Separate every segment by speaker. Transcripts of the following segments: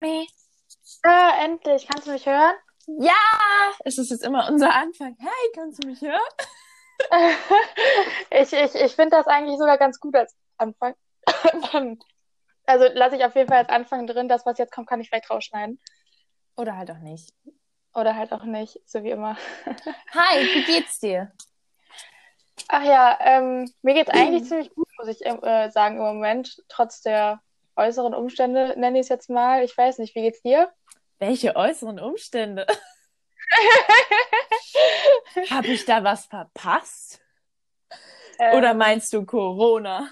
Speaker 1: Nee.
Speaker 2: Ah, endlich. Kannst du mich hören?
Speaker 1: Ja! Es ist jetzt immer unser Anfang. Hey, kannst du mich hören?
Speaker 2: ich ich, ich finde das eigentlich sogar ganz gut als Anfang. also lasse ich auf jeden Fall als Anfang drin. Das, was jetzt kommt, kann ich vielleicht rausschneiden.
Speaker 1: Oder halt auch nicht.
Speaker 2: Oder halt auch nicht, so wie immer.
Speaker 1: Hi, wie geht's dir?
Speaker 2: Ach ja, ähm, mir geht's eigentlich ziemlich gut, muss ich äh, sagen im Moment, trotz der äußeren Umstände, nenne ich es jetzt mal. Ich weiß nicht, wie geht's dir?
Speaker 1: Welche äußeren Umstände? Habe ich da was verpasst? Ähm, Oder meinst du Corona?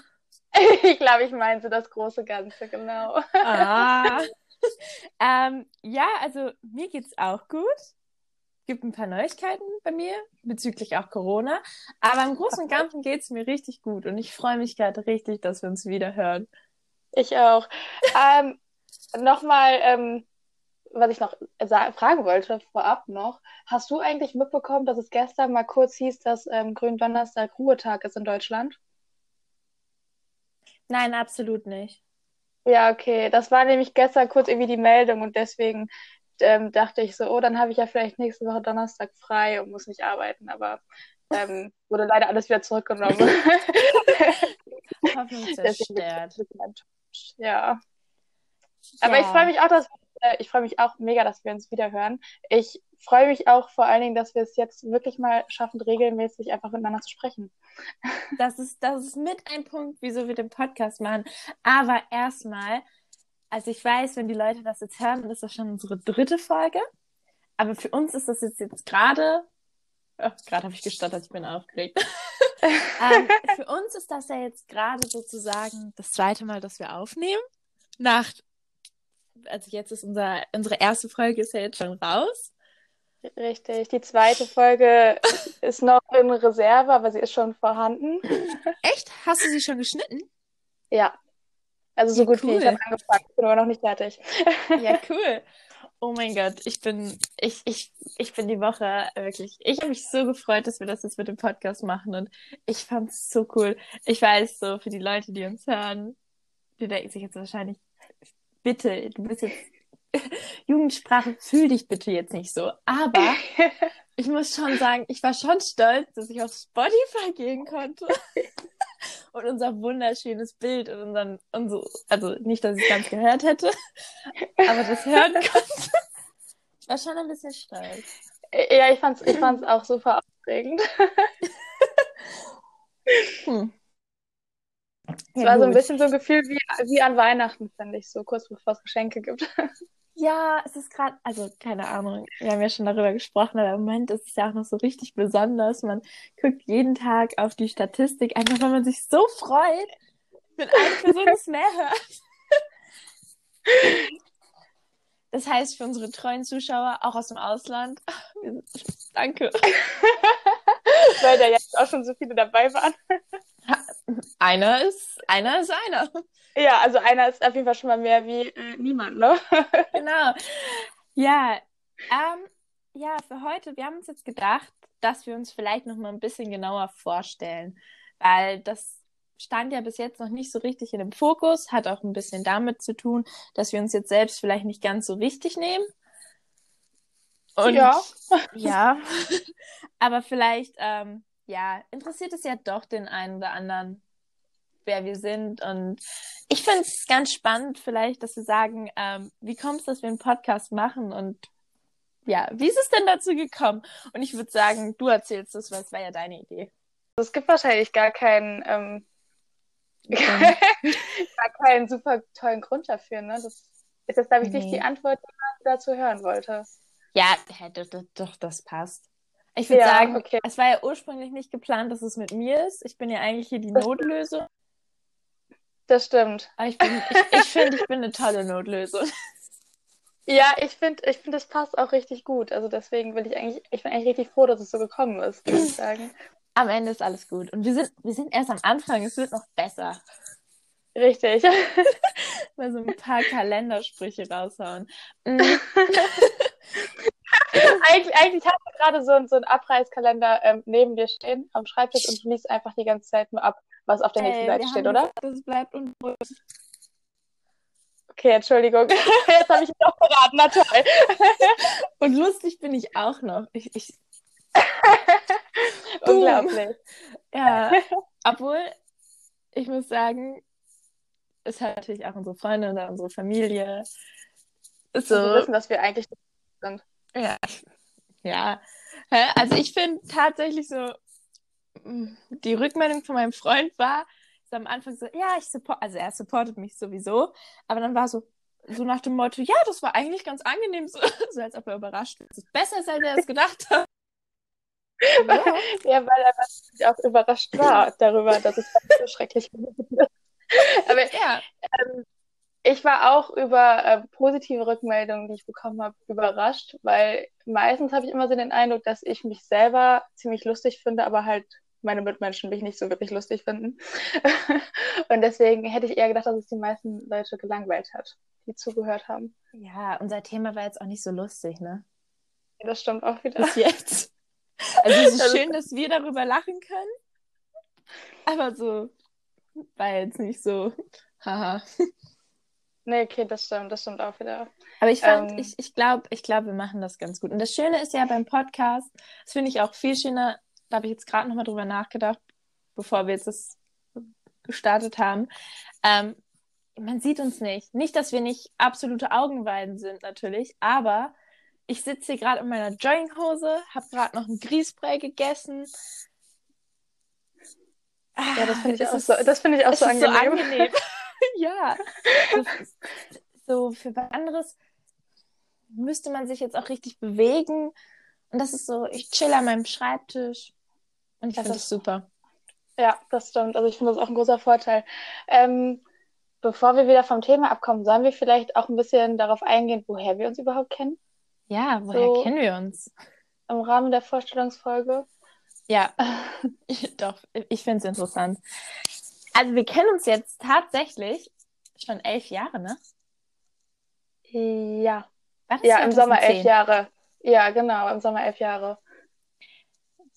Speaker 2: ich glaube, ich meinte das große Ganze, genau.
Speaker 1: ah. ähm, ja, also mir geht's auch gut. Gibt ein paar Neuigkeiten bei mir bezüglich auch Corona. Aber im Großen und Ganzen geht's mir richtig gut und ich freue mich gerade richtig, dass wir uns wieder hören.
Speaker 2: Ich auch. ähm, Nochmal, ähm, was ich noch fragen wollte vorab noch. Hast du eigentlich mitbekommen, dass es gestern mal kurz hieß, dass ähm, Gründonnerstag Ruhetag ist in Deutschland?
Speaker 1: Nein, absolut nicht.
Speaker 2: Ja, okay. Das war nämlich gestern kurz irgendwie die Meldung und deswegen ähm, dachte ich so, oh, dann habe ich ja vielleicht nächste Woche Donnerstag frei und muss nicht arbeiten, aber ähm, wurde leider alles wieder zurückgenommen.
Speaker 1: Hoffnung zerstört.
Speaker 2: Ja. Aber ja. ich freue mich auch, dass äh, ich freue mich auch mega, dass wir uns wieder hören. Ich freue mich auch vor allen Dingen, dass wir es jetzt wirklich mal schaffen, regelmäßig einfach miteinander zu sprechen.
Speaker 1: Das ist, das ist mit ein Punkt, wieso wir den Podcast machen. Aber erstmal, also ich weiß, wenn die Leute das jetzt hören, dann ist das schon unsere dritte Folge. Aber für uns ist das jetzt, jetzt gerade, oh, gerade habe ich gestottert, ich bin aufgeregt. ähm, für uns ist das ja jetzt gerade sozusagen das zweite Mal, dass wir aufnehmen. Nach, also jetzt ist unser, unsere erste Folge ist ja jetzt schon raus.
Speaker 2: Richtig, die zweite Folge ist noch in Reserve, aber sie ist schon vorhanden.
Speaker 1: Echt? Hast du sie schon geschnitten?
Speaker 2: Ja. Also so ja, gut cool. wie ich habe angefangen, bin aber noch nicht fertig.
Speaker 1: Ja, cool. Oh mein Gott, ich bin, ich, ich, ich bin die Woche wirklich, ich habe mich so gefreut, dass wir das jetzt mit dem Podcast machen und ich fand es so cool. Ich weiß so, für die Leute, die uns hören, die denken sich jetzt wahrscheinlich, bitte, du bist jetzt Jugendsprache, fühl dich bitte jetzt nicht so. Aber ich muss schon sagen, ich war schon stolz, dass ich auf Spotify gehen konnte. und unser wunderschönes Bild und unseren, und so, also nicht, dass ich es ganz gehört hätte, aber das hören konnte. Ich war schon ein bisschen stolz.
Speaker 2: Ja, ich fand's, ich fand's auch super aufregend. hm. Es ja, war gut. so ein bisschen so ein Gefühl wie, wie an Weihnachten, finde ich, so kurz bevor es Geschenke gibt.
Speaker 1: Ja, es ist gerade, also keine Ahnung, wir haben ja schon darüber gesprochen, aber im Moment ist es ja auch noch so richtig besonders. Man guckt jeden Tag auf die Statistik, einfach weil man sich so freut, wenn eine Person es mehr hört. Das heißt für unsere treuen Zuschauer, auch aus dem Ausland, danke.
Speaker 2: Weil da jetzt auch schon so viele dabei waren.
Speaker 1: Einer ist, einer ist einer.
Speaker 2: Ja, also einer ist auf jeden Fall schon mal mehr wie äh, niemand, ne?
Speaker 1: genau. Ja, ähm, ja, für heute, wir haben uns jetzt gedacht, dass wir uns vielleicht noch mal ein bisschen genauer vorstellen, weil das stand ja bis jetzt noch nicht so richtig in dem Fokus, hat auch ein bisschen damit zu tun, dass wir uns jetzt selbst vielleicht nicht ganz so wichtig nehmen. Und ja. ja, aber vielleicht, ähm, ja, interessiert es ja doch den einen oder anderen, wer wir sind. Und ich finde es ganz spannend, vielleicht, dass wir sagen, ähm, wie kommt es, dass wir einen Podcast machen und ja, wie ist es denn dazu gekommen? Und ich würde sagen, du erzählst es, weil es war ja deine Idee.
Speaker 2: Es gibt wahrscheinlich gar keinen, ähm, gar keinen super tollen Grund dafür. Ne? Das ist jetzt, glaube ich, nicht die Antwort, die man dazu hören wollte.
Speaker 1: Ja, doch, doch, das passt. Ich würde ja, sagen, okay. es war ja ursprünglich nicht geplant, dass es mit mir ist. Ich bin ja eigentlich hier die Notlösung.
Speaker 2: Das stimmt.
Speaker 1: Aber ich, bin, ich, ich finde, ich bin eine tolle Notlösung.
Speaker 2: Ja, ich finde, ich finde, das passt auch richtig gut. Also deswegen bin ich eigentlich, ich bin eigentlich richtig froh, dass es so gekommen ist, würde ich sagen.
Speaker 1: Am Ende ist alles gut. Und wir sind, wir sind erst am Anfang, es wird noch besser.
Speaker 2: Richtig.
Speaker 1: Mal so ein paar Kalendersprüche raushauen. Mm.
Speaker 2: eigentlich, hast du gerade so, so einen Abreißkalender ähm, neben dir stehen am Schreibtisch und liest einfach die ganze Zeit nur ab was auf der nächsten Ey, Seite steht, oder?
Speaker 1: Das bleibt unbewusst.
Speaker 2: Okay, Entschuldigung. Jetzt habe ich ihn auch verraten. Na toll.
Speaker 1: Und lustig bin ich auch noch. Ich, ich...
Speaker 2: Unglaublich.
Speaker 1: Ja, obwohl, ich muss sagen, es hat natürlich auch unsere Freunde oder unsere Familie.
Speaker 2: So. Wir wissen, dass wir eigentlich sind.
Speaker 1: Ja. Ja. Also ich finde tatsächlich so, mm, die Rückmeldung von meinem Freund war, so am Anfang so, ja, ich support, also er supportet mich sowieso, aber dann war so, so nach dem Motto, ja, das war eigentlich ganz angenehm, so, so als ob er überrascht ist. Ist besser, als er es gedacht hat.
Speaker 2: Ja. ja, weil er natürlich auch überrascht war darüber, dass es so schrecklich ist. Aber ja. Ähm, ich war auch über äh, positive Rückmeldungen, die ich bekommen habe, überrascht, weil meistens habe ich immer so den Eindruck, dass ich mich selber ziemlich lustig finde, aber halt meine Mitmenschen mich nicht so wirklich lustig finden. und deswegen hätte ich eher gedacht, dass es die meisten Leute gelangweilt hat, die zugehört haben.
Speaker 1: Ja, unser Thema war jetzt auch nicht so lustig, ne?
Speaker 2: Ja, das stimmt auch wieder.
Speaker 1: Bis jetzt. Also es ist das schön, dass wir darüber lachen können. Aber so war jetzt nicht so, haha.
Speaker 2: Nee, okay, das stimmt, das stimmt auch wieder.
Speaker 1: Aber ich fand, ähm, ich, ich glaube, ich glaub, wir machen das ganz gut. Und das Schöne ist ja beim Podcast, das finde ich auch viel schöner, da habe ich jetzt gerade nochmal drüber nachgedacht, bevor wir jetzt das gestartet haben. Ähm, man sieht uns nicht. Nicht, dass wir nicht absolute Augenweiden sind, natürlich, aber ich sitze hier gerade in meiner Jogginghose, habe gerade noch ein Grießbrei gegessen.
Speaker 2: Ja, das finde ich, auch so, das find ich auch so angenehm. So angenehm.
Speaker 1: ja. so für was anderes müsste man sich jetzt auch richtig bewegen. Und das ist so, ich chill an meinem Schreibtisch, und ich finde das super.
Speaker 2: Ja, das stimmt. Also ich finde das auch ein großer Vorteil. Ähm, bevor wir wieder vom Thema abkommen, sollen wir vielleicht auch ein bisschen darauf eingehen, woher wir uns überhaupt kennen?
Speaker 1: Ja, woher so kennen wir uns?
Speaker 2: Im Rahmen der Vorstellungsfolge.
Speaker 1: Ja, doch, ich finde es interessant. Also wir kennen uns jetzt tatsächlich schon elf Jahre, ne?
Speaker 2: Ja. Ja, im Sommer elf Jahre. Ja, genau, im Sommer elf Jahre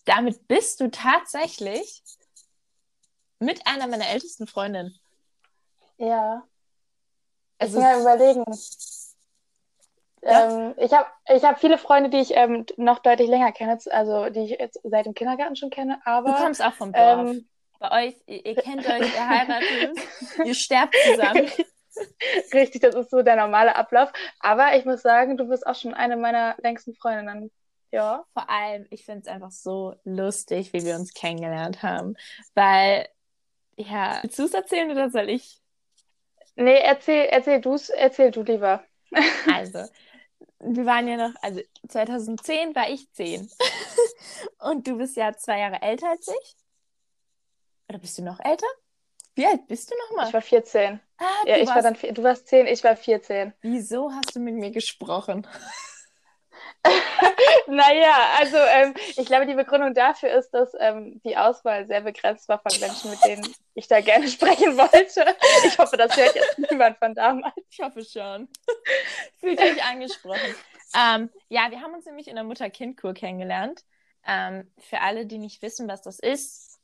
Speaker 1: damit bist du tatsächlich mit einer meiner ältesten Freundinnen.
Speaker 2: Ja. Also, ich muss mal überlegen. Ja. Ähm, ich habe ich hab viele Freunde, die ich ähm, noch deutlich länger kenne, also die ich jetzt seit dem Kindergarten schon kenne, aber...
Speaker 1: Du kommst auch vom Dorf. Ähm, Bei euch, ihr, ihr kennt euch, ihr heiratet, ihr sterbt zusammen.
Speaker 2: Richtig, das ist so der normale Ablauf. Aber ich muss sagen, du bist auch schon eine meiner längsten Freundinnen. Ja.
Speaker 1: Vor allem, ich finde es einfach so lustig, wie wir uns kennengelernt haben. Weil, ja, willst du es erzählen oder soll ich?
Speaker 2: Nee, erzähl, erzähl du erzähl du lieber.
Speaker 1: Also, wir waren ja noch, also 2010 war ich 10. Und du bist ja zwei Jahre älter als ich. Oder bist du noch älter? Wie alt bist du nochmal?
Speaker 2: Ich war 14. Ah, ja, ich warst... war dann, du warst 10, ich war 14.
Speaker 1: Wieso hast du mit mir gesprochen?
Speaker 2: naja, also ähm, ich glaube, die Begründung dafür ist, dass ähm, die Auswahl sehr begrenzt war von Menschen, mit denen ich da gerne sprechen wollte. Ich hoffe, das hört jetzt niemand von damals.
Speaker 1: Ich hoffe schon. Fühlt euch angesprochen. Ähm, ja, wir haben uns nämlich in der Mutter-Kind-Kur kennengelernt. Ähm, für alle, die nicht wissen, was das ist,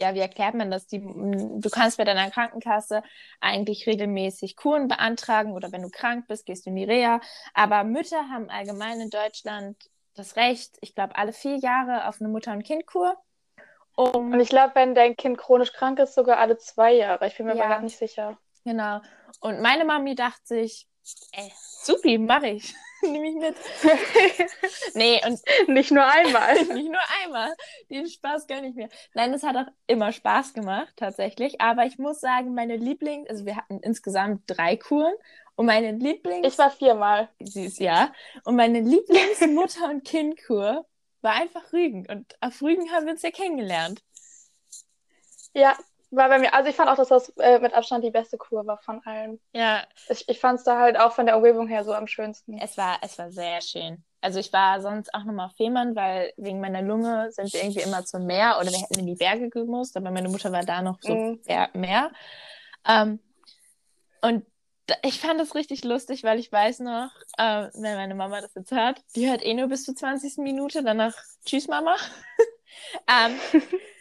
Speaker 1: ja, wie erklärt man das? Die, du kannst bei deiner Krankenkasse eigentlich regelmäßig Kuren beantragen oder wenn du krank bist, gehst du in die Reha. Aber Mütter haben allgemein in Deutschland das Recht, ich glaube, alle vier Jahre auf eine Mutter- und Kindkur.
Speaker 2: Um... Und ich glaube, wenn dein Kind chronisch krank ist, sogar alle zwei Jahre. Ich bin mir ja, aber gar nicht sicher.
Speaker 1: Genau. Und meine Mami dachte sich, ey, supi, mache ich. Nehme ich mit.
Speaker 2: nee, und nicht nur einmal.
Speaker 1: nicht nur einmal. Den Spaß gar nicht mehr. Nein, es hat auch immer Spaß gemacht, tatsächlich. Aber ich muss sagen, meine Lieblings, also wir hatten insgesamt drei Kuren und meine Lieblings.
Speaker 2: Ich war viermal.
Speaker 1: Süß, ja. Und meine Lieblingsmutter- und Kindkur war einfach Rügen. Und auf Rügen haben wir uns ja kennengelernt.
Speaker 2: Ja, war bei mir, also ich fand auch, dass das äh, mit Abstand die beste Kur war von allen.
Speaker 1: Ja.
Speaker 2: Ich, ich fand es da halt auch von der Umgebung her so am schönsten.
Speaker 1: Es war, es war sehr schön. Also ich war sonst auch nochmal auf Fehmarn, weil wegen meiner Lunge sind wir irgendwie immer zum Meer oder wir hätten in die Berge gemusst, aber meine Mutter war da noch so mm. mehr. Ähm, und ich fand das richtig lustig, weil ich weiß noch, äh, wenn meine Mama das jetzt hört, die hört eh nur bis zur 20. Minute, danach Tschüss Mama. ähm,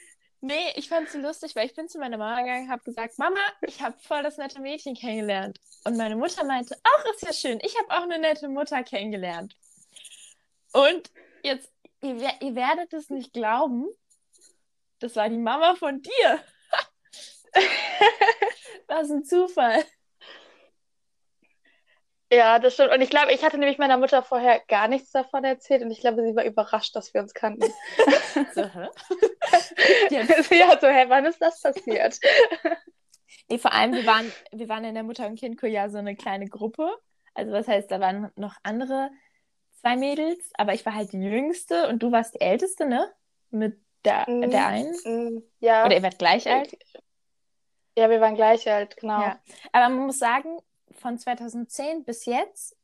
Speaker 1: Nee, ich fand es so lustig, weil ich bin zu meiner Mama gegangen und habe gesagt, Mama, ich habe voll das nette Mädchen kennengelernt. Und meine Mutter meinte, ach, ist ja schön, ich habe auch eine nette Mutter kennengelernt. Und jetzt, ihr, ihr werdet es nicht glauben, das war die Mama von dir. Was ein Zufall.
Speaker 2: Ja, das stimmt. Und ich glaube, ich hatte nämlich meiner Mutter vorher gar nichts davon erzählt und ich glaube, sie war überrascht, dass wir uns kannten. so, hä? ja, so, hä, wann ist das passiert?
Speaker 1: Nee, vor allem, wir waren, wir waren in der Mutter- und Kindkur ja so eine kleine Gruppe. Also, was heißt, da waren noch andere zwei Mädels, aber ich war halt die Jüngste und du warst die Älteste, ne? Mit der, mm, der einen? Mm, ja. Oder ihr wart gleich alt?
Speaker 2: Ja, wir waren gleich alt, genau. Ja.
Speaker 1: Aber man muss sagen, von 2010 bis jetzt,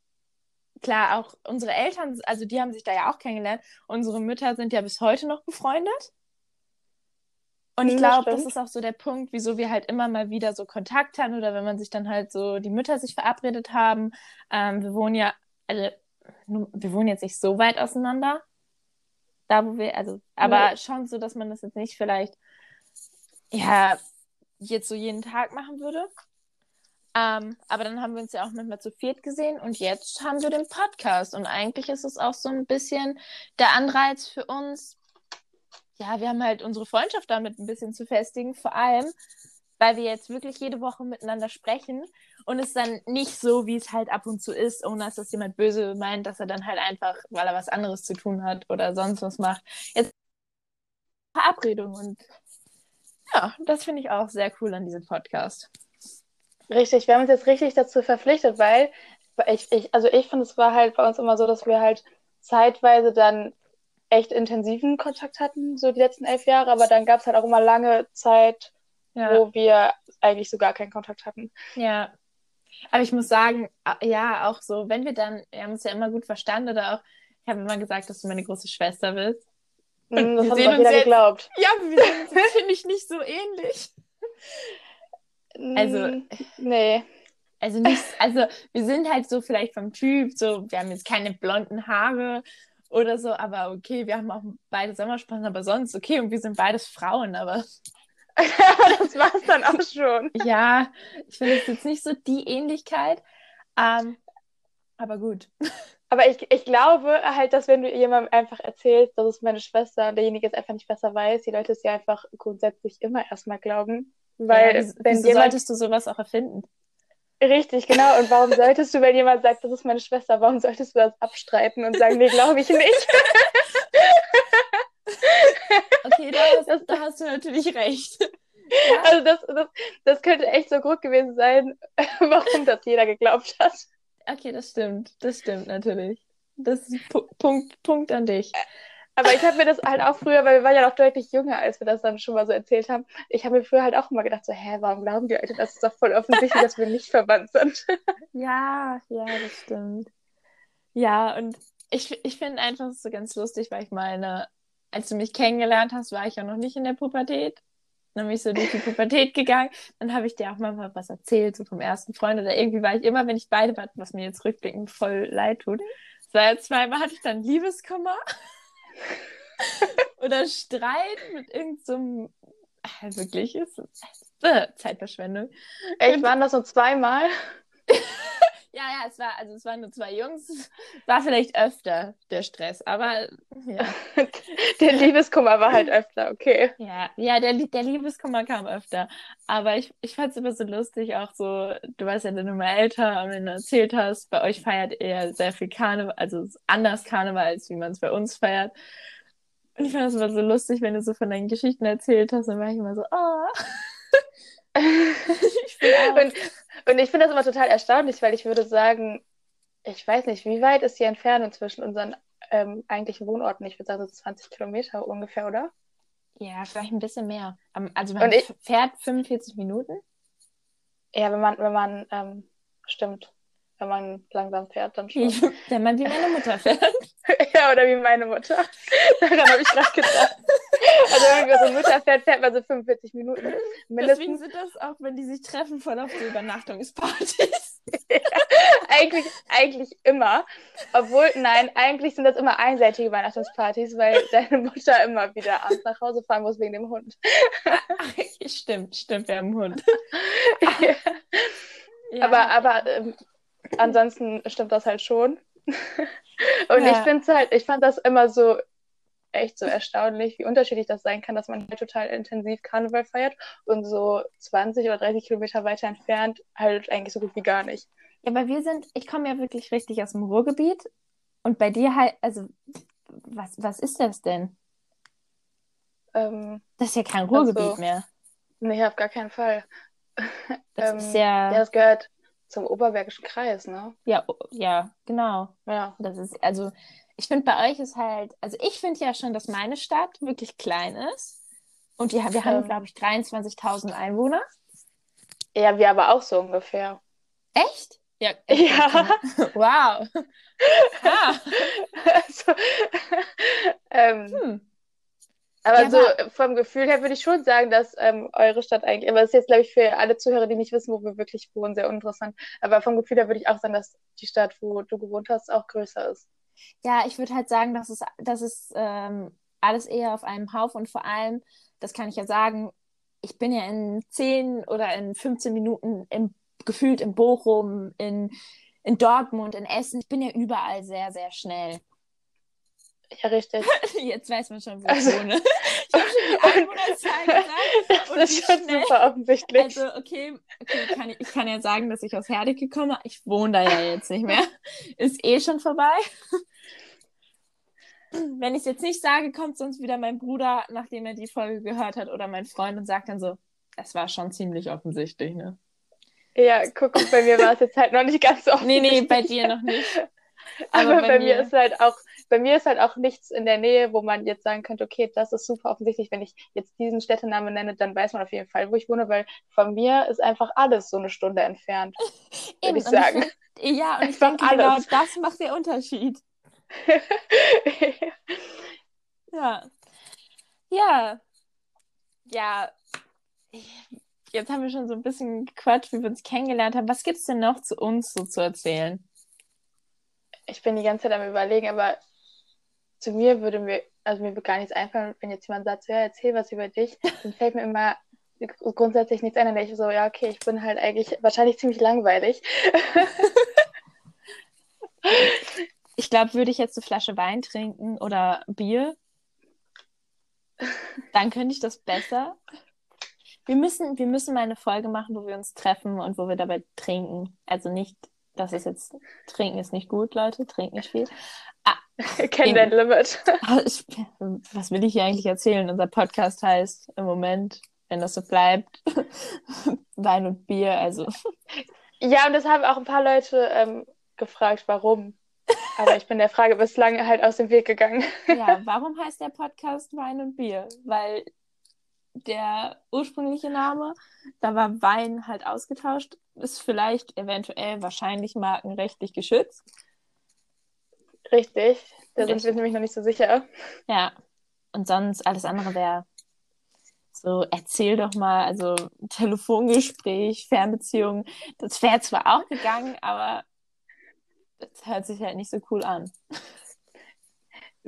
Speaker 1: klar, auch unsere Eltern, also die haben sich da ja auch kennengelernt. Unsere Mütter sind ja bis heute noch befreundet. Und ich glaube, das ist auch so der Punkt, wieso wir halt immer mal wieder so Kontakt haben oder wenn man sich dann halt so, die Mütter sich verabredet haben. Ähm, wir wohnen ja, also wir wohnen jetzt nicht so weit auseinander. Da, wo wir, also, aber nee. schon so, dass man das jetzt nicht vielleicht, ja, jetzt so jeden Tag machen würde. Ähm, aber dann haben wir uns ja auch manchmal zu viert gesehen und jetzt haben wir den Podcast. Und eigentlich ist es auch so ein bisschen der Anreiz für uns. Ja, wir haben halt unsere Freundschaft damit ein bisschen zu festigen, vor allem, weil wir jetzt wirklich jede Woche miteinander sprechen und es dann nicht so, wie es halt ab und zu ist, ohne dass das jemand böse meint, dass er dann halt einfach, weil er was anderes zu tun hat oder sonst was macht. Jetzt Verabredung und ja, das finde ich auch sehr cool an diesem Podcast.
Speaker 2: Richtig, wir haben uns jetzt richtig dazu verpflichtet, weil ich, ich also ich finde, es war halt bei uns immer so, dass wir halt zeitweise dann echt intensiven Kontakt hatten, so die letzten elf Jahre, aber dann gab es halt auch immer lange Zeit, ja. wo wir eigentlich so gar keinen Kontakt hatten.
Speaker 1: Ja. Aber ich muss sagen, ja, auch so, wenn wir dann, wir haben uns ja immer gut verstanden oder auch, ich habe immer gesagt, dass du meine große Schwester bist.
Speaker 2: Und das hat uns jeder jetzt, geglaubt.
Speaker 1: Ja, wir sehen uns, finde ich, nicht so ähnlich. Also,
Speaker 2: nee.
Speaker 1: Also nicht, also wir sind halt so vielleicht vom Typ, so, wir haben jetzt keine blonden Haare oder so, aber okay, wir haben auch beide Sommersprossen, aber sonst okay, und wir sind beides Frauen, aber.
Speaker 2: das war es dann auch schon.
Speaker 1: ja, ich finde es jetzt nicht so die Ähnlichkeit, ähm, aber gut.
Speaker 2: Aber ich, ich glaube halt, dass wenn du jemandem einfach erzählst, das ist meine Schwester und derjenige es einfach nicht besser weiß, die Leute es ja einfach grundsätzlich immer erstmal glauben. Weil
Speaker 1: ja, wenn wieso jemand... solltest du sowas auch erfinden?
Speaker 2: Richtig, genau. Und warum solltest du, wenn jemand sagt, das ist meine Schwester, warum solltest du das abstreiten und sagen, nee, glaube ich nicht?
Speaker 1: okay, da hast, da hast, du natürlich recht.
Speaker 2: Ja. Also das, das, das könnte echt so Grund gewesen sein, warum das jeder geglaubt hat.
Speaker 1: Okay, das stimmt. Das stimmt natürlich. Das ist Punkt, Punkt an dich.
Speaker 2: Aber ich habe mir das halt auch früher, weil wir waren ja noch deutlich jünger, als wir das dann schon mal so erzählt haben. Ich habe mir früher halt auch immer gedacht, so, hä, warum glauben die Leute, das ist doch voll offensichtlich, dass wir nicht verwandt sind.
Speaker 1: ja, ja, das stimmt. Ja, und ich, ich finde einfach so ganz lustig, weil ich meine, als du mich kennengelernt hast, war ich ja noch nicht in der Pubertät. Dann bin ich so durch die Pubertät gegangen. Dann habe ich dir auch mal was erzählt, so vom ersten Freund. Oder irgendwie war ich immer, wenn ich beide war, was mir jetzt rückblickend voll leid tut. Seit zweimal hatte ich dann Liebeskummer. Oder Streit mit irgendeinem. So äh, wirklich ist äh, Zeitverschwendung.
Speaker 2: Echt, waren das so zweimal?
Speaker 1: ja, ja, es war, also es waren nur zwei Jungs. War vielleicht öfter der Stress, aber ja.
Speaker 2: der Liebeskummer war halt öfter, okay.
Speaker 1: Ja, ja, der, der Liebeskummer kam öfter. Aber ich, ich fand es immer so lustig, auch so, du warst ja dann immer älter und wenn du erzählt hast, bei euch feiert ihr sehr viel Karneval, also anders Karneval, als wie man es bei uns feiert. Und ich fand es immer so lustig, wenn du so von deinen Geschichten erzählt hast, dann war ich immer so, oh.
Speaker 2: und, und ich finde das immer total erstaunlich, weil ich würde sagen, ich weiß nicht, wie weit ist die Entfernung zwischen unseren ähm, eigentlichen Wohnorten? Ich würde sagen, so 20 Kilometer ungefähr, oder?
Speaker 1: Ja, vielleicht ein bisschen mehr. Also man ich, fährt 45 Minuten?
Speaker 2: Ja, wenn man, wenn man, ähm, stimmt. Wenn man langsam fährt, dann schon.
Speaker 1: wenn man wie meine Mutter fährt.
Speaker 2: ja, oder wie meine Mutter. Daran habe ich gerade gedacht. Also wenn man so Mutter fährt, fährt man so 45 Minuten.
Speaker 1: Mindestens. Deswegen sind das auch, wenn die sich treffen, voll auf so Übernachtungspartys.
Speaker 2: ja, eigentlich, eigentlich immer. Obwohl, nein, eigentlich sind das immer einseitige Übernachtungspartys, weil deine Mutter immer wieder abends nach Hause fahren muss wegen dem Hund.
Speaker 1: stimmt, stimmt, wir haben einen Hund.
Speaker 2: ja. Ja. Aber, aber ähm, ansonsten stimmt das halt schon. Und ja. ich finde es halt, ich fand das immer so echt so erstaunlich, wie unterschiedlich das sein kann, dass man halt total intensiv Karneval feiert und so 20 oder 30 Kilometer weiter entfernt halt eigentlich so gut wie gar nicht.
Speaker 1: Ja, aber wir sind, ich komme ja wirklich richtig aus dem Ruhrgebiet und bei dir halt, also was, was ist das denn?
Speaker 2: Ähm,
Speaker 1: das ist ja kein Ruhrgebiet also, mehr.
Speaker 2: Nee, auf gar keinen Fall.
Speaker 1: Das ähm, ist ja.
Speaker 2: Ja, das gehört zum Oberbergischen Kreis, ne?
Speaker 1: Ja, ja, genau.
Speaker 2: Ja.
Speaker 1: Das ist, also, ich finde, bei euch ist halt, also ich finde ja schon, dass meine Stadt wirklich klein ist. Und die, wir ähm, haben, glaube ich, 23.000 Einwohner.
Speaker 2: Ja, wir aber auch so ungefähr.
Speaker 1: Echt?
Speaker 2: Ja. ja.
Speaker 1: Wow. ah.
Speaker 2: also, ähm, hm. Aber ja, so aber... vom Gefühl her würde ich schon sagen, dass ähm, eure Stadt eigentlich, aber das ist jetzt, glaube ich, für alle Zuhörer, die nicht wissen, wo wir wirklich wohnen, sehr uninteressant. Aber vom Gefühl her würde ich auch sagen, dass die Stadt, wo du gewohnt hast, auch größer ist.
Speaker 1: Ja, ich würde halt sagen, dass es, dass es ähm, alles eher auf einem Haufen und vor allem, das kann ich ja sagen, ich bin ja in 10 oder in 15 Minuten im, gefühlt in Bochum, in, in Dortmund, in Essen. Ich bin ja überall sehr, sehr schnell.
Speaker 2: Ja, richtig.
Speaker 1: Jetzt weiß man schon, wo also, ich wohne. Ich habe schon die Einwohnerzahl gesagt.
Speaker 2: Das ist schon schnell. super offensichtlich.
Speaker 1: Also, okay, okay kann ich, ich, kann ja sagen, dass ich aus Herdecke komme. Ich wohne da ja jetzt nicht mehr. Ist eh schon vorbei. Wenn ich es jetzt nicht sage, kommt sonst wieder mein Bruder, nachdem er die Folge gehört hat, oder mein Freund und sagt dann so, es war schon ziemlich offensichtlich, ne?
Speaker 2: Ja, guck, bei mir war es jetzt halt noch nicht ganz so offensichtlich.
Speaker 1: Nee, nee, bei dir noch nicht.
Speaker 2: Aber, Aber bei, bei, mir ist halt auch, bei mir ist halt auch nichts in der Nähe, wo man jetzt sagen könnte, okay, das ist super offensichtlich, wenn ich jetzt diesen Städtenamen nenne, dann weiß man auf jeden Fall, wo ich wohne, weil von mir ist einfach alles so eine Stunde entfernt, würde ich sagen.
Speaker 1: Ich find, ja, und ich denke, genau genau das macht den Unterschied. ja. Ja. Ja. Jetzt haben wir schon so ein bisschen gequatscht, wie wir uns kennengelernt haben. Was gibt es denn noch zu uns so zu erzählen?
Speaker 2: ich bin die ganze Zeit am überlegen, aber zu mir würde mir, also mir würde gar nichts einfallen, wenn jetzt jemand sagt, ja, erzähl was über dich, dann fällt mir immer grundsätzlich nichts ein, dann denke ich so, ja, okay, ich bin halt eigentlich wahrscheinlich ziemlich langweilig.
Speaker 1: ich glaube, würde ich jetzt eine Flasche Wein trinken oder Bier, dann könnte ich das besser. Wir müssen, wir müssen mal eine Folge machen, wo wir uns treffen und wo wir dabei trinken. Also nicht das ist jetzt, trinken ist nicht gut, Leute, trinken nicht viel.
Speaker 2: Ah, Kenn dein Limit.
Speaker 1: Was will ich hier eigentlich erzählen? Unser Podcast heißt im Moment, wenn das so bleibt, Wein und Bier, also.
Speaker 2: Ja, und das haben auch ein paar Leute ähm, gefragt, warum. Aber ich bin der Frage bislang halt aus dem Weg gegangen.
Speaker 1: ja, warum heißt der Podcast Wein und Bier? Weil der ursprüngliche Name. Da war Wein halt ausgetauscht. Ist vielleicht eventuell wahrscheinlich markenrechtlich geschützt.
Speaker 2: Richtig. Da sind wir nämlich noch nicht so sicher.
Speaker 1: Ja. Und sonst alles andere wäre so, erzähl doch mal, also Telefongespräch, Fernbeziehung. Das wäre zwar auch gegangen, aber das hört sich halt nicht so cool an.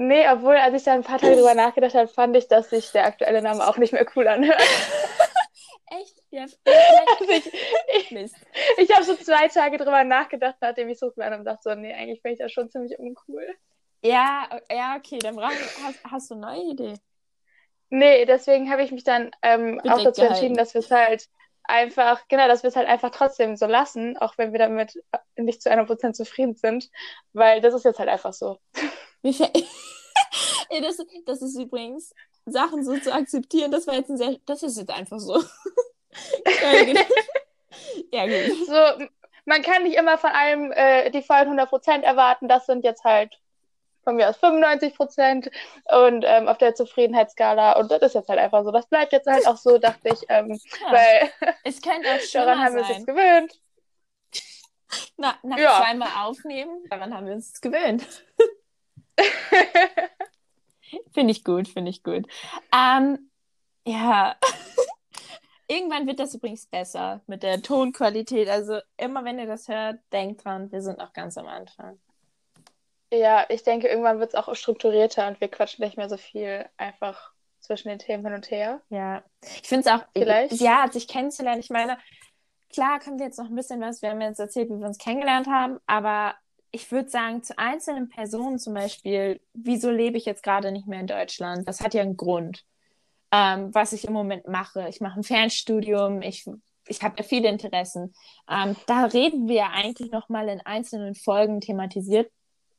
Speaker 2: Nee, obwohl, als ich da ein paar Tage drüber nachgedacht habe, fand ich, dass sich der aktuelle Name auch nicht mehr cool anhört.
Speaker 1: Echt? Ja,
Speaker 2: also ich ich, ich habe so zwei Tage drüber nachgedacht, nachdem ich so war und dachte so, nee, eigentlich finde ich das schon ziemlich uncool.
Speaker 1: Ja, ja, okay, dann brauch, hast, hast du eine neue Idee?
Speaker 2: Nee, deswegen habe ich mich dann ähm, auch dazu entschieden, dass wir es halt einfach, genau, dass wir es halt einfach trotzdem so lassen, auch wenn wir damit nicht zu 100% zufrieden sind, weil das ist jetzt halt einfach so.
Speaker 1: Viel... ja, das, das ist übrigens, Sachen so zu akzeptieren, das war jetzt ein sehr, das ist jetzt einfach so.
Speaker 2: ja, gut. So, man kann nicht immer von allem äh, die vollen 100% erwarten, das sind jetzt halt von mir aus 95% und ähm, auf der Zufriedenheitsskala und das ist jetzt halt einfach so. Das bleibt jetzt halt auch so, dachte ich, ähm, ja. weil
Speaker 1: es könnte auch
Speaker 2: daran haben wir uns jetzt gewöhnt.
Speaker 1: Na, nach
Speaker 2: Ja.
Speaker 1: zweimal aufnehmen, daran haben wir uns gewöhnt. Finde ich gut, finde ich gut. Ähm, ja, irgendwann wird das übrigens besser mit der Tonqualität. Also immer wenn ihr das hört, denkt dran, wir sind noch ganz am Anfang.
Speaker 2: Ja, ich denke, irgendwann wird es auch strukturierter und wir quatschen nicht mehr so viel einfach zwischen den Themen hin und her.
Speaker 1: Ja, ich finde es auch,
Speaker 2: Vielleicht.
Speaker 1: ja, sich kennenzulernen. Ich meine, klar können wir jetzt noch ein bisschen was, wir haben jetzt erzählt, wie wir uns kennengelernt haben, aber ich würde sagen, zu einzelnen Personen zum Beispiel, wieso lebe ich jetzt gerade nicht mehr in Deutschland? Das hat ja einen Grund, ähm, was ich im Moment mache. Ich mache ein Fernstudium, ich, ich habe ja viele Interessen. Ähm, da reden wir ja eigentlich noch mal in einzelnen Folgen thematisiert.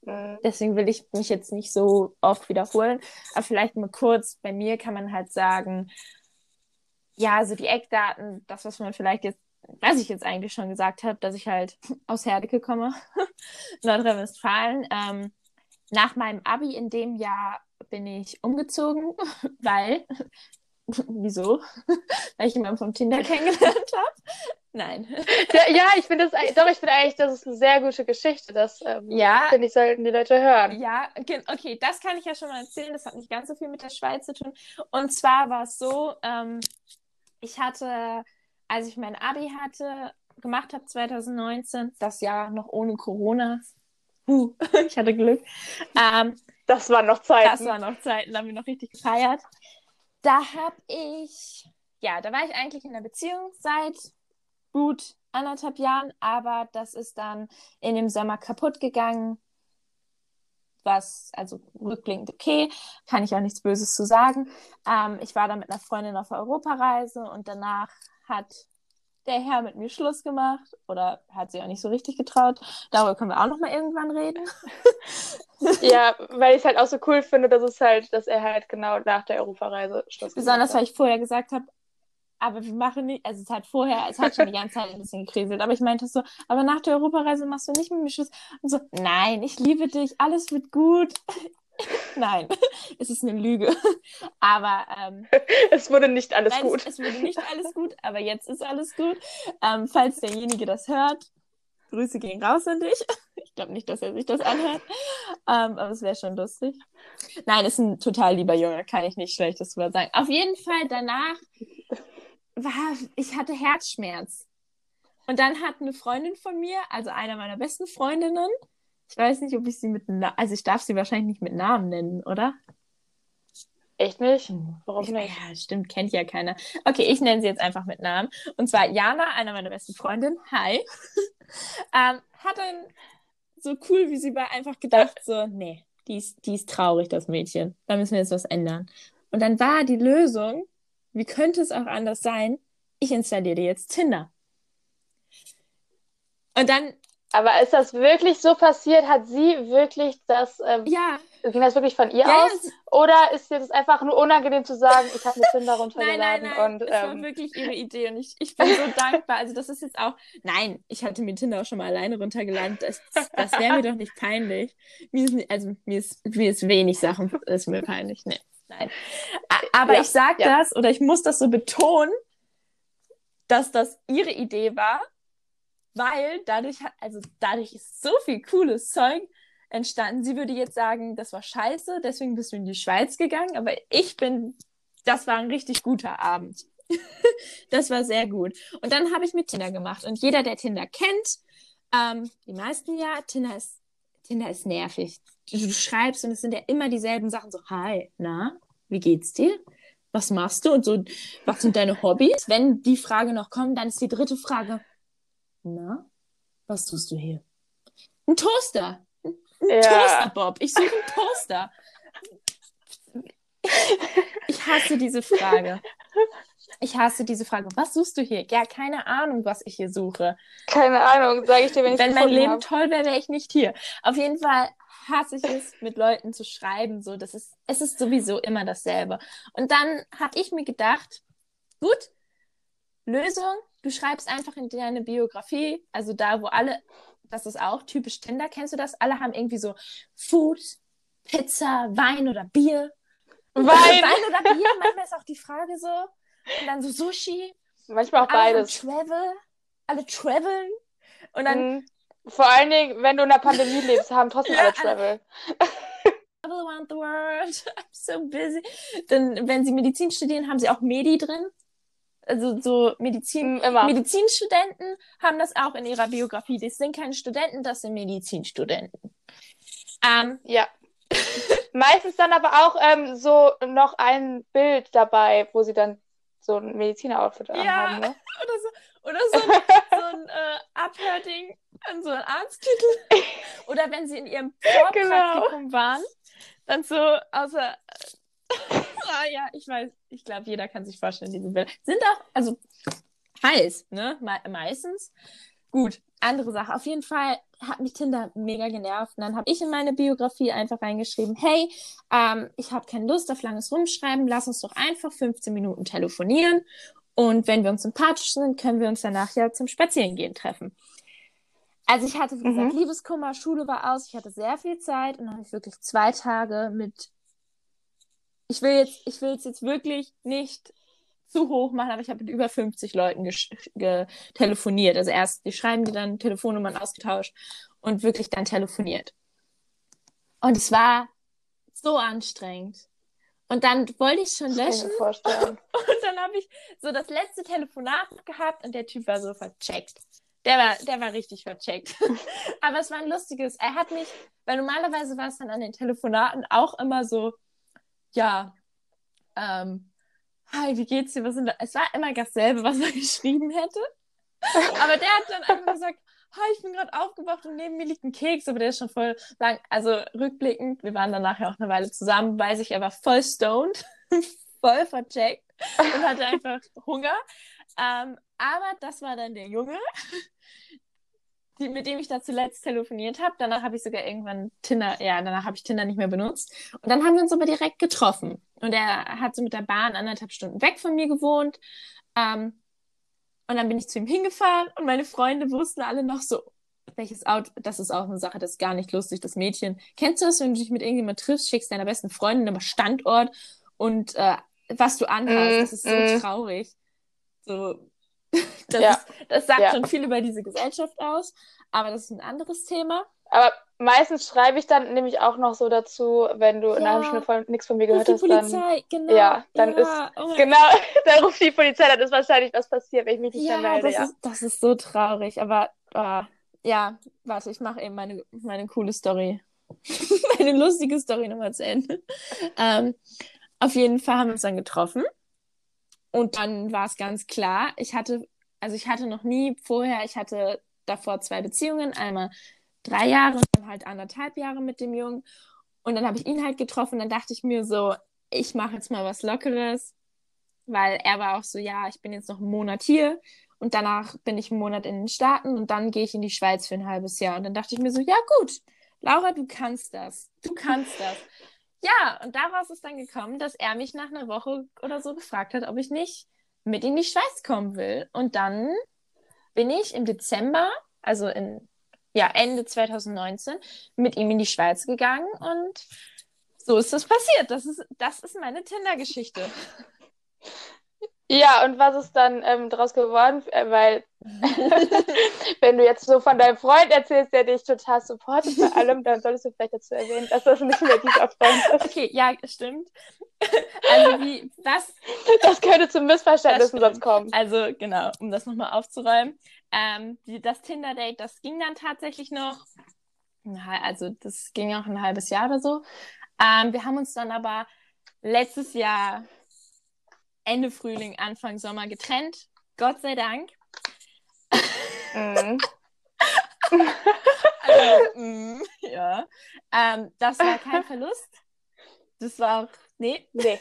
Speaker 2: Mhm.
Speaker 1: Deswegen will ich mich jetzt nicht so oft wiederholen. Aber vielleicht mal kurz, bei mir kann man halt sagen, ja, also die Eckdaten, das, was man vielleicht jetzt, was ich jetzt eigentlich schon gesagt habe, dass ich halt aus Herdecke komme, Nordrhein-Westfalen. Ähm, nach meinem Abi in dem Jahr bin ich umgezogen, weil, wieso? weil ich jemanden vom Tinder kennengelernt habe. Nein.
Speaker 2: Ja, ich finde das, doch, ich finde eigentlich, das ist eine sehr gute Geschichte. Das, ähm,
Speaker 1: Ja,
Speaker 2: finde ich, sollten die Leute hören.
Speaker 1: Ja, okay, das kann ich ja schon mal erzählen. Das hat nicht ganz so viel mit der Schweiz zu tun. Und zwar war es so, ähm, ich hatte, als ich mein Abi hatte, gemacht habe 2019, das Jahr noch ohne Corona. Huh, ich hatte Glück. Ähm,
Speaker 2: Das waren noch Zeiten.
Speaker 1: das waren noch Zeiten, da haben wir noch richtig gefeiert. Da habe ich, ja, da war ich eigentlich in einer Beziehung seit gut anderthalb Jahren, aber das ist dann in dem Sommer kaputt gegangen. Was, also rückblickend okay, kann ich auch nichts Böses zu sagen. Ähm, ich war dann mit einer Freundin auf Europareise und danach hat der Herr mit mir Schluss gemacht oder hat sich auch nicht so richtig getraut. Darüber können wir auch noch mal irgendwann reden.
Speaker 2: Ja, weil ich es halt auch so cool finde, dass es halt, dass er halt genau nach der Europareise Schluss
Speaker 1: Besonders,
Speaker 2: gemacht
Speaker 1: weil ich vorher gesagt habe, aber wir machen nicht, also es hat vorher, es hat schon die ganze Zeit ein bisschen gekriselt, aber ich meinte so, aber nach der Europareise machst du nicht mit mir Schluss. Und so, nein, ich liebe dich, alles wird gut. nein, es ist eine Lüge. Aber ähm.
Speaker 2: Es wurde nicht alles
Speaker 1: nein,
Speaker 2: gut.
Speaker 1: Es, es wurde nicht alles gut, aber jetzt ist alles gut. Ähm, falls derjenige das hört, Grüße gehen raus an dich. Ich glaube nicht, dass er sich das anhört, ähm, aber es wäre schon lustig. Nein, ist ein total lieber Junge, kann ich nicht Schlechtes drüber sagen. Auf jeden Fall danach war, ich hatte Herzschmerz. Und dann hat eine Freundin von mir, also eine meiner besten Freundinnen, ich weiß nicht, ob ich sie mit, Na also ich darf sie wahrscheinlich nicht mit Namen nennen, oder?
Speaker 2: Echt nicht? Warum
Speaker 1: Ich,
Speaker 2: nicht?
Speaker 1: ja, stimmt, kennt ja keiner. Okay, ich nenne sie jetzt einfach mit Namen. Und zwar Jana, einer meiner besten Freundinnen. Hi. ähm, hat dann so cool, wie sie war, einfach gedacht, so, nee, die ist, die ist traurig, das Mädchen. Da müssen wir jetzt was ändern. Und dann war die Lösung, wie könnte es auch anders sein? Ich installiere dir jetzt Tinder. Und dann,
Speaker 2: Aber ist das wirklich so passiert? Hat sie wirklich das, ähm,
Speaker 1: ja,
Speaker 2: ging das wirklich von ihr
Speaker 1: ja,
Speaker 2: aus? Oder ist dir das einfach nur unangenehm zu sagen, ich habe mir Tinder
Speaker 1: Nein, nein,
Speaker 2: runtergeladen
Speaker 1: nein,
Speaker 2: und
Speaker 1: es war
Speaker 2: ähm,
Speaker 1: wirklich ihre Idee und ich, ich bin so dankbar. Also das ist jetzt auch, nein, ich hatte mir Tinder auch schon mal alleine runtergeladen. Das, das wäre mir doch nicht peinlich. Mir ist, also mir ist, mir ist wenig Sachen, ist mir peinlich. Nee, nein. Aber
Speaker 2: Ja,
Speaker 1: ich sag
Speaker 2: ja.
Speaker 1: das oder ich muss das so betonen, dass das ihre Idee war, weil dadurch hat, also dadurch ist so viel cooles Zeug entstanden. Sie würde jetzt sagen, das war scheiße, deswegen bist du in die Schweiz gegangen, aber ich bin, das war ein richtig guter Abend. das war sehr gut. Und dann habe ich mit Tinder gemacht. Und jeder, der Tinder kennt, ähm, die meisten ja, Tinder ist, Tinder ist nervig. Du, schreibst und es sind ja immer dieselben Sachen. So, hi, na, wie geht's dir? Was machst du? Und so, was sind deine Hobbys? Wenn die Frage noch kommt, dann ist die dritte Frage, na, was tust du hier? Ein Toaster. Ein
Speaker 2: Ja.
Speaker 1: Toaster, Bob. Ich suche einen Toaster. Ich hasse diese Frage. Ich hasse diese Frage. Was suchst du hier? Ja, keine Ahnung, was ich hier suche.
Speaker 2: keine Ahnung, sage ich dir, wenn ich
Speaker 1: Wenn mein Leben
Speaker 2: hab.
Speaker 1: toll wäre, wäre ich nicht hier. Auf jeden Fall hasse ich es, mit Leuten zu schreiben. So, das ist, es ist sowieso immer dasselbe. Und dann habe ich mir gedacht, gut, Lösung, du schreibst einfach in deine Biografie, also da, wo alle, das ist auch typisch Tinder, kennst du das? Alle haben irgendwie so Food, Pizza, Wein oder Bier.
Speaker 2: Wein.
Speaker 1: Wein oder Bier, manchmal ist auch die Frage so. Und dann so Sushi.
Speaker 2: Manchmal auch beides.
Speaker 1: Travel. Alle traveln. Und dann
Speaker 2: Mhm. Vor allen Dingen, wenn du in der Pandemie lebst, haben trotzdem
Speaker 1: Ja.
Speaker 2: alle Travel.
Speaker 1: Travel around the world. I'm so busy. Dann, wenn sie Medizin studieren, haben sie auch Medi drin. Also so Medizin.
Speaker 2: Mm, Immer.
Speaker 1: Medizinstudenten haben das auch in ihrer Biografie. Das sind keine Studenten, das sind Medizinstudenten. Ähm,
Speaker 2: Ja. Meistens dann aber auch ähm, so noch ein Bild dabei, wo sie dann so ein Mediziner-Outfit
Speaker 1: Ja.
Speaker 2: haben. Ne?
Speaker 1: oder so, oder so ein, so ein äh, Abhörding an so einen Arzttitel. Oder wenn sie in ihrem Vorpraktikum waren, dann so außer. Ah, ja, ich weiß, ich glaube, jeder kann sich vorstellen, diese Bilder. Sind auch, also heiß, ne? Me meistens. Gut, andere Sache. Auf jeden Fall hat mich Tinder mega genervt. Und dann habe ich in meine Biografie einfach reingeschrieben, hey, ähm, ich habe keine Lust auf langes Rumschreiben, lass uns doch einfach 15 Minuten telefonieren. Und wenn wir uns sympathisch sind, können wir uns danach ja zum Spazierengehen treffen. Also ich hatte, wie gesagt,
Speaker 2: Mhm.
Speaker 1: Liebeskummer, Schule war aus, ich hatte sehr viel Zeit und dann habe ich wirklich zwei Tage mit. Ich will jetzt, ich will es jetzt wirklich nicht zu hoch machen, aber ich habe mit über 50 Leuten telefoniert. Also erst, die schreiben die dann Telefonnummern ausgetauscht und wirklich dann telefoniert. Und es war so anstrengend. Und dann wollte ich schon
Speaker 2: ich
Speaker 1: löschen
Speaker 2: vorstellen.
Speaker 1: und dann habe ich so das letzte Telefonat gehabt und der Typ war so vercheckt. Der war, der war richtig vercheckt. Aber es war ein lustiges. Er hat mich, weil normalerweise war es dann an den Telefonaten auch immer so, ja, ähm, hi, wie geht's dir? Was sind? Es war immer dasselbe, was er geschrieben hätte. Aber der hat dann einfach gesagt, hi, ich bin gerade aufgewacht und neben mir liegt ein Keks, aber der ist schon voll lang. Also rückblickend, wir waren dann nachher auch eine Weile zusammen, weiß ich, er war voll stoned, voll vercheckt und hatte einfach Hunger. Ähm, aber das war dann der Junge, die, mit dem ich da zuletzt telefoniert habe. Danach habe ich sogar irgendwann Tinder, ja, danach habe ich Tinder nicht mehr benutzt. Und dann haben wir uns aber direkt getroffen. Und er hat so mit der Bahn anderthalb Stunden weg von mir gewohnt. Ähm, und dann bin ich zu ihm hingefahren und meine Freunde wussten alle noch so, welches Auto, das ist auch eine Sache, das ist gar nicht lustig, das Mädchen. Kennst du das, wenn du dich mit irgendjemand triffst, schickst deiner besten Freundin immer Standort und äh, was du anhast,
Speaker 2: Mm,
Speaker 1: das ist so
Speaker 2: mm.
Speaker 1: traurig. So, das,
Speaker 2: Ja.
Speaker 1: ist, das sagt
Speaker 2: Ja.
Speaker 1: schon viel über diese Gesellschaft aus, aber das ist ein anderes Thema.
Speaker 2: Aber meistens schreibe ich dann nämlich auch noch so dazu, wenn du in
Speaker 1: Ja.
Speaker 2: einer Stunde von nichts von mir gehört hast, dann.
Speaker 1: Genau.
Speaker 2: ja, dann ist-
Speaker 1: oh
Speaker 2: Genau, dann ruft die Polizei, dann ist wahrscheinlich was passiert, wenn ich mich nicht
Speaker 1: Ja,
Speaker 2: melde.
Speaker 1: das
Speaker 2: Ja.
Speaker 1: ist, das ist so traurig, aber ah, ja, warte, ich mache eben meine, meine coole Story. meine lustige Story nochmal zu Ende. Ähm, auf jeden Fall haben wir uns dann getroffen und dann war es ganz klar, ich hatte, also ich hatte noch nie vorher, ich hatte davor zwei Beziehungen, einmal drei Jahre und dann halt anderthalb Jahre mit dem Jungen und dann habe ich ihn halt getroffen, dann dachte ich mir so, ich mache jetzt mal was Lockeres, weil er war auch so, ja, ich bin jetzt noch einen Monat hier und danach bin ich einen Monat in den Staaten und dann gehe ich in die Schweiz für ein halbes Jahr. Und dann dachte ich mir so, ja gut, Laura, du kannst das. Du kannst das. Ja, und daraus ist dann gekommen, dass er mich nach einer Woche oder so gefragt hat, ob ich nicht mit in die Schweiz kommen will. Und dann bin ich im Dezember, also in ja, Ende 2019, mit ihm in die Schweiz gegangen und so ist das passiert. Das ist, das ist meine Tinder-Geschichte.
Speaker 2: Ja, und was ist dann ähm, daraus geworden? Äh, Weil, wenn du jetzt so von deinem Freund erzählst, der dich total supportet bei allem, dann solltest du vielleicht dazu erwähnen, dass das nicht mehr dieser Freund ist.
Speaker 1: Okay, ja, stimmt. Also wie, was,
Speaker 2: Das könnte zu Missverständnissen
Speaker 1: Das
Speaker 2: sonst kommen.
Speaker 1: also genau, um das nochmal aufzuräumen. Ähm, die, das Tinder-Date, das ging dann tatsächlich noch, also das ging auch ein halbes Jahr oder so. Ähm, wir haben uns dann aber letztes Jahr Ende Frühling, Anfang Sommer getrennt. Gott sei Dank.
Speaker 2: Mhm.
Speaker 1: Also, mm, ja. Ähm, das war kein Verlust. Das war auch, nee,
Speaker 2: Nee.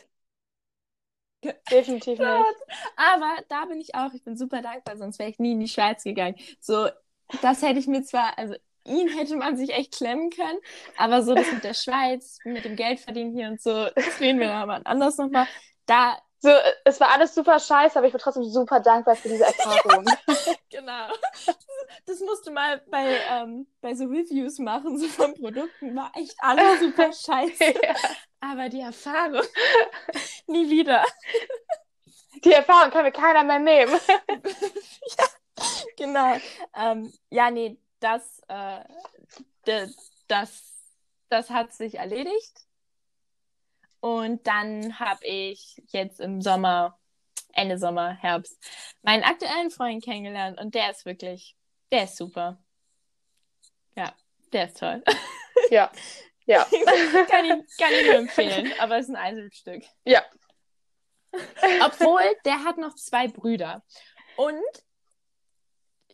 Speaker 2: Definitiv nicht.
Speaker 1: Aber da bin ich auch, ich bin super dankbar, sonst wäre ich nie in die Schweiz gegangen. So, das hätte ich mir zwar, also ihn hätte man sich echt klemmen können, aber so das mit der Schweiz, mit dem Geld verdienen hier und so, das reden wir dann aber anders nochmal. Da,
Speaker 2: So, äh, es war alles super scheiße, aber ich bin trotzdem super dankbar für diese Erfahrung.
Speaker 1: genau. Das musst du mal bei, ähm, bei so Reviews machen, so von Produkten, war echt alles super scheiße.
Speaker 2: Ja.
Speaker 1: Aber die Erfahrung, nie wieder.
Speaker 2: Die Erfahrung kann mir keiner mehr nehmen.
Speaker 1: Genau. Ähm, ja, nee, das, äh, das, das hat sich erledigt. Und dann habe ich jetzt im Sommer, Ende Sommer, Herbst, meinen aktuellen Freund kennengelernt und der ist wirklich, der ist super. Ja, der ist toll.
Speaker 2: Ja. Ja.
Speaker 1: kann, ich, kann ich nur empfehlen, aber es ist ein Einzelstück.
Speaker 2: Ja.
Speaker 1: Obwohl, der hat noch zwei Brüder. Und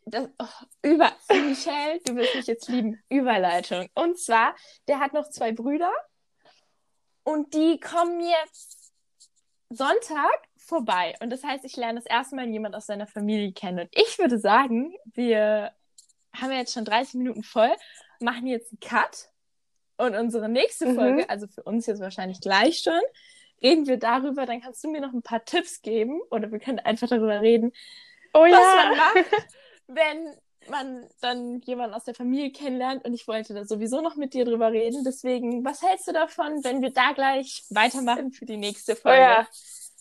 Speaker 1: das, oh, über Michelle, du wirst mich jetzt lieben. Überleitung. Und zwar, der hat noch zwei Brüder und die kommen jetzt Sonntag vorbei. Und das heißt, ich lerne das erste Mal jemand aus seiner Familie kennen. Und ich würde sagen, wir haben jetzt schon 30 Minuten voll, machen jetzt einen Cut. Und unsere nächste Folge, mhm. also für uns jetzt wahrscheinlich gleich schon, reden wir darüber. Dann kannst du mir noch ein paar Tipps geben oder wir können einfach darüber reden,
Speaker 2: oh, was
Speaker 1: ja. man macht, wenn man dann jemanden aus der Familie kennenlernt und ich wollte da sowieso noch mit dir drüber reden. Deswegen, was hältst du davon, wenn wir da gleich weitermachen für die nächste Folge?
Speaker 2: Oh ja,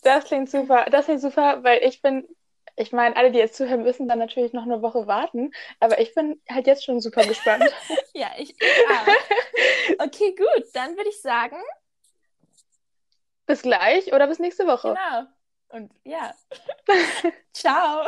Speaker 2: das klingt super. Das klingt super, weil ich bin, ich meine, alle, die jetzt zuhören, müssen dann natürlich noch eine Woche warten, aber ich bin halt jetzt schon super gespannt.
Speaker 1: ja, ich, ich auch. Okay, gut, dann würde ich sagen.
Speaker 2: Bis gleich oder bis nächste Woche.
Speaker 1: Genau. Und ja. Ciao.